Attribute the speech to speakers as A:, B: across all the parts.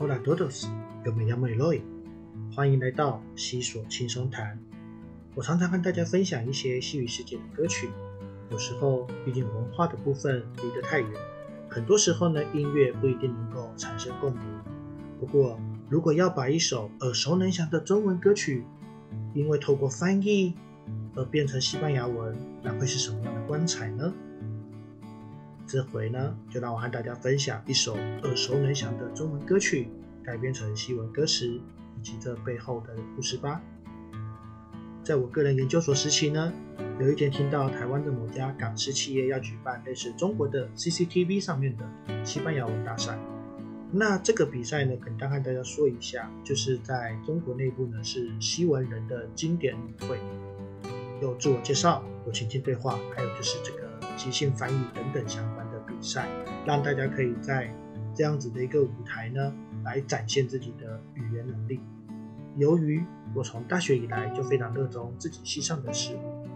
A: Hola todos, yo me llamo Eloy，欢迎来到西索轻松谈。我常常跟大家分享一些西语世界的歌曲，有时候毕竟文化的部分离得太远，很多时候呢音乐不一定能够产生共鸣。不过如果要把一首耳熟能详的中文歌曲，因为透过翻译而变成西班牙文，那会是什么样的光彩呢？这回呢，就让我和大家分享一首耳熟能详的中文歌曲，改编成西文歌词以及这背后的故事吧。在我个人研究所时期呢，有一天听到台湾的某家港式企业要举办类似中国的 CCTV 上面的西班牙文大赛。那这个比赛呢，跟大和大家说一下，就是在中国内部呢是西文人的经典舞会，有自我介绍，有情境对话，还有就是这个即兴翻译等等相关。赛，让大家可以在这样子的一个舞台呢，来展现自己的语言能力。由于我从大学以来就非常热衷自己系上的事物，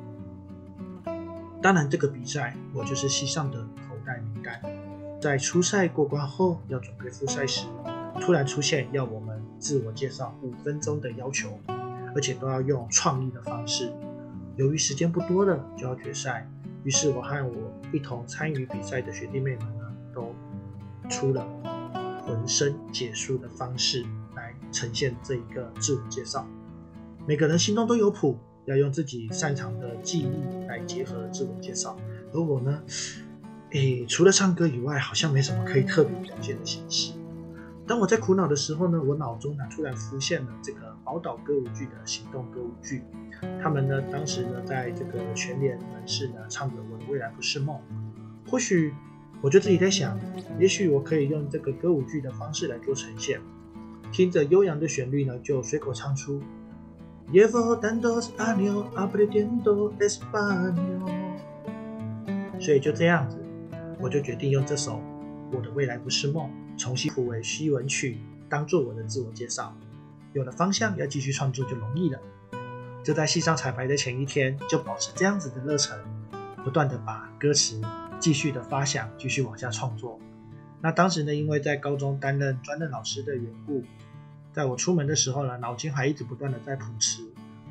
A: 当然这个比赛我就是系上的口袋名单。在初赛过关后，要准备复赛时，突然出现要我们自我介绍五分钟的要求，而且都要用创意的方式。由于时间不多了，就要决赛。于是我和我一同参与比赛的学弟妹们呢，都出了浑身解数的方式来呈现这一个自我介绍。每个人心中都有谱，要用自己擅长的技艺来结合自我介绍。而我呢，诶，除了唱歌以外，好像没什么可以特别表现的形式。当我在苦恼的时候呢，我脑中呢突然浮现了这个宝岛歌舞剧的行动歌舞剧。他们呢，当时呢，在这个全联门市呢，唱着《我的未来不是梦》。或许，我就自己在想，也许我可以用这个歌舞剧的方式来做呈现。听着悠扬的旋律呢，就随口唱出。所以就这样子，我就决定用这首《我的未来不是梦》。重新谱为西文曲，当做我的自我介绍。有了方向，要继续创作就容易了。就在戏上彩排的前一天，就保持这样子的热忱，不断的把歌词继续的发想，继续往下创作。那当时呢，因为在高中担任专任老师的缘故，在我出门的时候呢，脑筋还一直不断的在谱词。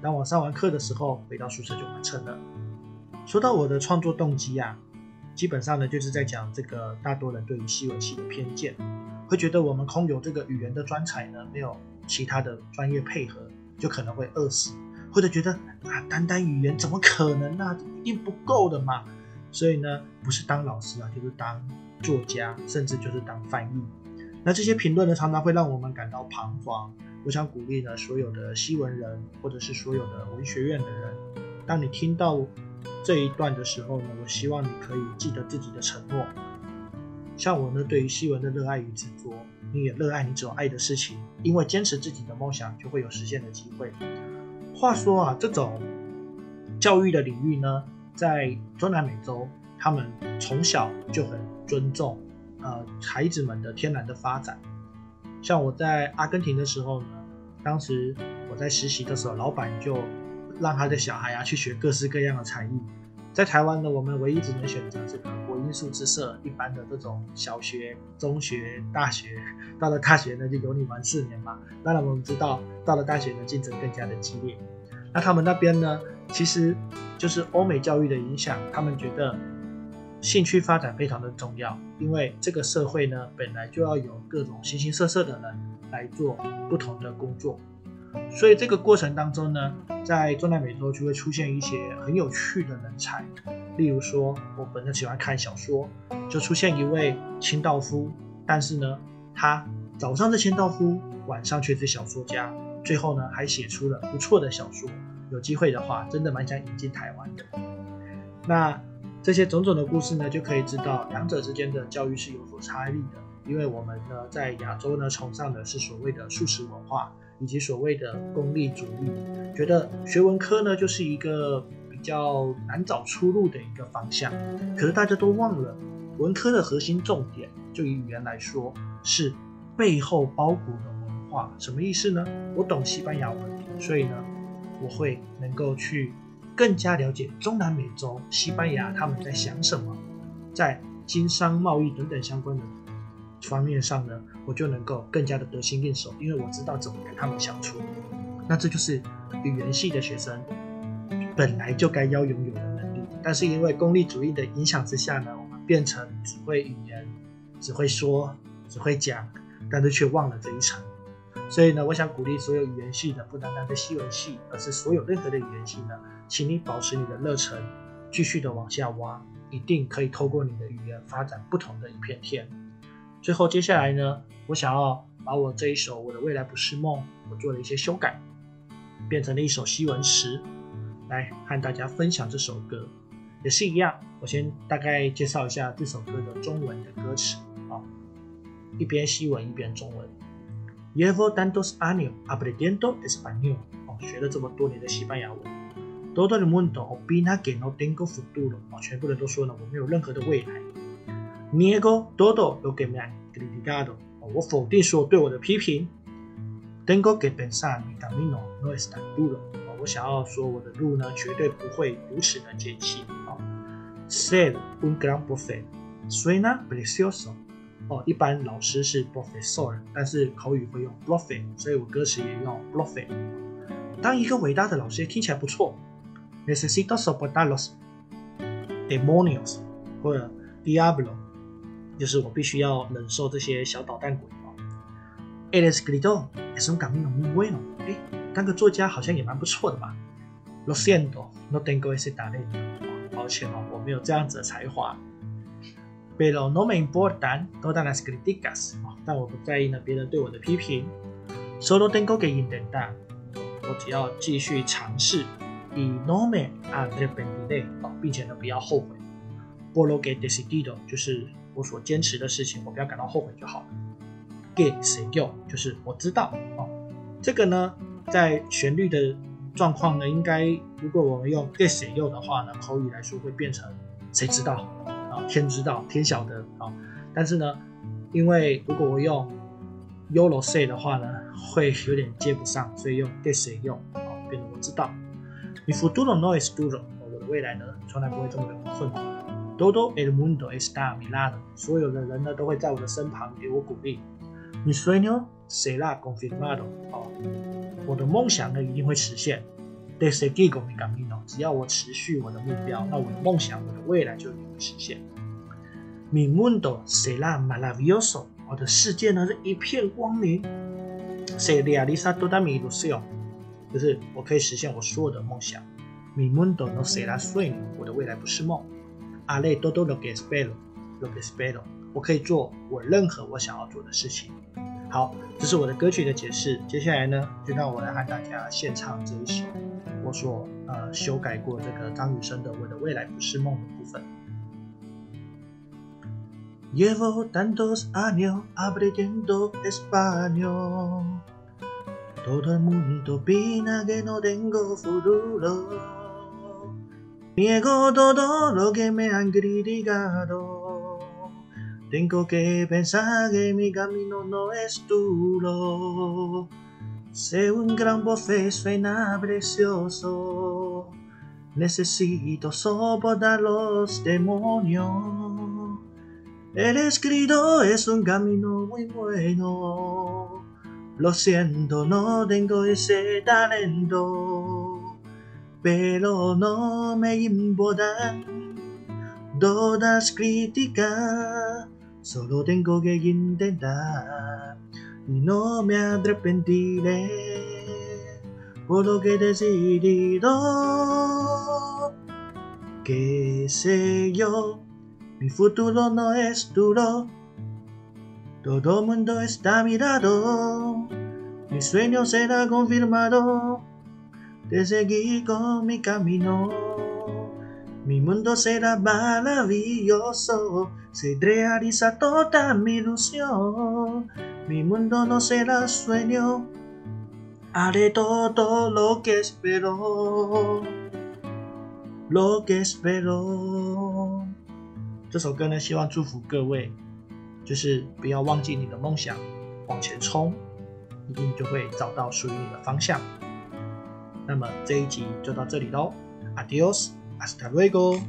A: 当我上完课的时候，回到宿舍就完成了。说到我的创作动机啊。基本上呢，就是在讲这个大多人对于西文系的偏见，会觉得我们空有这个语言的专才呢，没有其他的专业配合，就可能会饿死，或者觉得啊，单单语言怎么可能呢？一定不够的嘛。所以呢，不是当老师啊，就是当作家，甚至就是当翻译。那这些评论呢，常常会让我们感到彷徨。我想鼓励呢，所有的西文人，或者是所有的文学院的人，当你听到。这一段的时候呢，我希望你可以记得自己的承诺。像我呢，对于西文的热爱与执着，你也热爱你所爱的事情，因为坚持自己的梦想，就会有实现的机会。话说啊，这种教育的领域呢，在中南美洲，他们从小就很尊重呃孩子们的天然的发展。像我在阿根廷的时候呢，当时我在实习的时候，老板就。让他的小孩啊去学各式各样的才艺，在台湾呢，我们唯一只能选择这个国音数之社一般的这种小学、中学、大学。到了大学呢，就有你玩四年嘛。当然我们知道，到了大学呢，竞争更加的激烈。那他们那边呢，其实就是欧美教育的影响，他们觉得兴趣发展非常的重要，因为这个社会呢，本来就要有各种形形色色的人来做不同的工作。所以这个过程当中呢，在中南美洲就会出现一些很有趣的人才，例如说，我本身喜欢看小说，就出现一位清道夫，但是呢，他早上是清道夫，晚上却是小说家，最后呢还写出了不错的小说。有机会的话，真的蛮想引进台湾的。那这些种种的故事呢，就可以知道两者之间的教育是有所差异的，因为我们呢在亚洲呢崇尚的是所谓的素食文化。以及所谓的功利主义，觉得学文科呢就是一个比较难找出路的一个方向。可是大家都忘了，文科的核心重点，就以语言来说，是背后包裹的文化。什么意思呢？我懂西班牙文，所以呢，我会能够去更加了解中南美洲、西班牙他们在想什么，在经商、贸易等等相关的方面上呢，我就能够更加的得心应手，因为我知道怎么跟他们相处。那这就是语言系的学生本来就该要拥有的能力，但是因为功利主义的影响之下呢，我们变成只会语言，只会说，只会讲，但是却忘了这一层。所以呢，我想鼓励所有语言系的，不单单是西文系，而是所有任何的语言系呢，请你保持你的热忱，继续的往下挖，一定可以透过你的语言发展不同的一片天。最后，接下来呢，我想要把我这一首《我的未来不是梦》，我做了一些修改，变成了一首西文词，来和大家分享这首歌。也是一样，我先大概介绍一下这首歌的中文的歌词啊，一边西文一边中文。Llevo tantos años aprendiendo español，哦，学了这么多年的西班牙文。Todo el mundo opina que no tengo futuro，哦，全部人都说呢，我没有任何的未来。Niego todo lo que me han criticado，哦，我否定所有对我的批评。Tengo que pensar mi camino no es tan duro，哦，我想要说我的路呢，绝对不会如此的艰辛。哦，Ser un gran profe，suena precioso。哦，一般老师是 professor，但是口语会用 profe，所以我歌词也用 profe。当一个伟大的老师听起来不错。Necesito soportar los demonios 或者 diablo，就是我必须要忍受这些小捣蛋鬼哦。El escritor es un camino muy bueno，哎，当个作家好像也蛮不错的嘛。Lo siento，no tengo ese talento，抱歉哦，我没有这样子的才华。Pero no me importan todas las críticas，但我不在意呢别人对我的批评。Solo tengo que intentar，我只要继续尝试。Y no me arrepentiré，并且呢不要后悔。Por lo que decidido，就是我所坚持的事情，我不要感到后悔就好了。Que sé yo，就是我知道哦。这个呢，在旋律的状况呢，应该如果我们用 que sé yo 的话呢，口语来说会变成谁知道啊。天知道，天晓得啊！但是呢，因为如果我用 “yolo say” 的话呢，会有点接不上，所以用 “get 谁用”啊，变成我知道。Mi futuro no es duro，我的未来呢，从来不会这么的困难。Todo el mundo está a mi lado，所有的人呢，都会在我的身旁给我鼓励。Mi sueño será confirmado，哦，我的梦想呢，一定会实现。De seguir con mi camino，只要我持续我的目标，那我的梦想，我的未来就一定会实现。Mi mundo será maravilloso，我的世界呢是一片光明。Se realiza toda mi ilusión，就是我可以实现我所有的梦想。Mi mundo no será sueño，我的未来不是梦。Haré todo lo que espero，lo que espero，我可以做我任何我想要做的事情。好，这是我的歌曲的解释。接下来呢，就让我来和大家献唱这一首我所呃修改过这个张雨生的《我的未来不是梦》的部分。Llevo tantos años aprendiendo español. Todo el mundo opina que no tengo futuro. Niego todo lo que me han criticado. Tengo que pensar que mi camino no es duro. Sé un gran voce suena precioso. Necesito soportar los demonios. El escrito es un camino muy bueno. Lo siento, no tengo ese talento. Pero no me importan todas críticas Solo tengo que intentar y no me arrepentiré por lo que he decidido. Que sé yo, mi futuro no es duro. Todo mundo está mirado. Mi sueño será confirmado de seguir con mi camino. Mi mundo será maravilloso, se realiza toda mi ilusión. Mi mundo no será sueño, haré todo lo que espero, lo que espero。这首歌呢，希望祝福各位，就是不要忘记你的梦想，往前冲，一定就会找到属于你的方向。那么这一集就到这里喽，Adios。Hasta luego.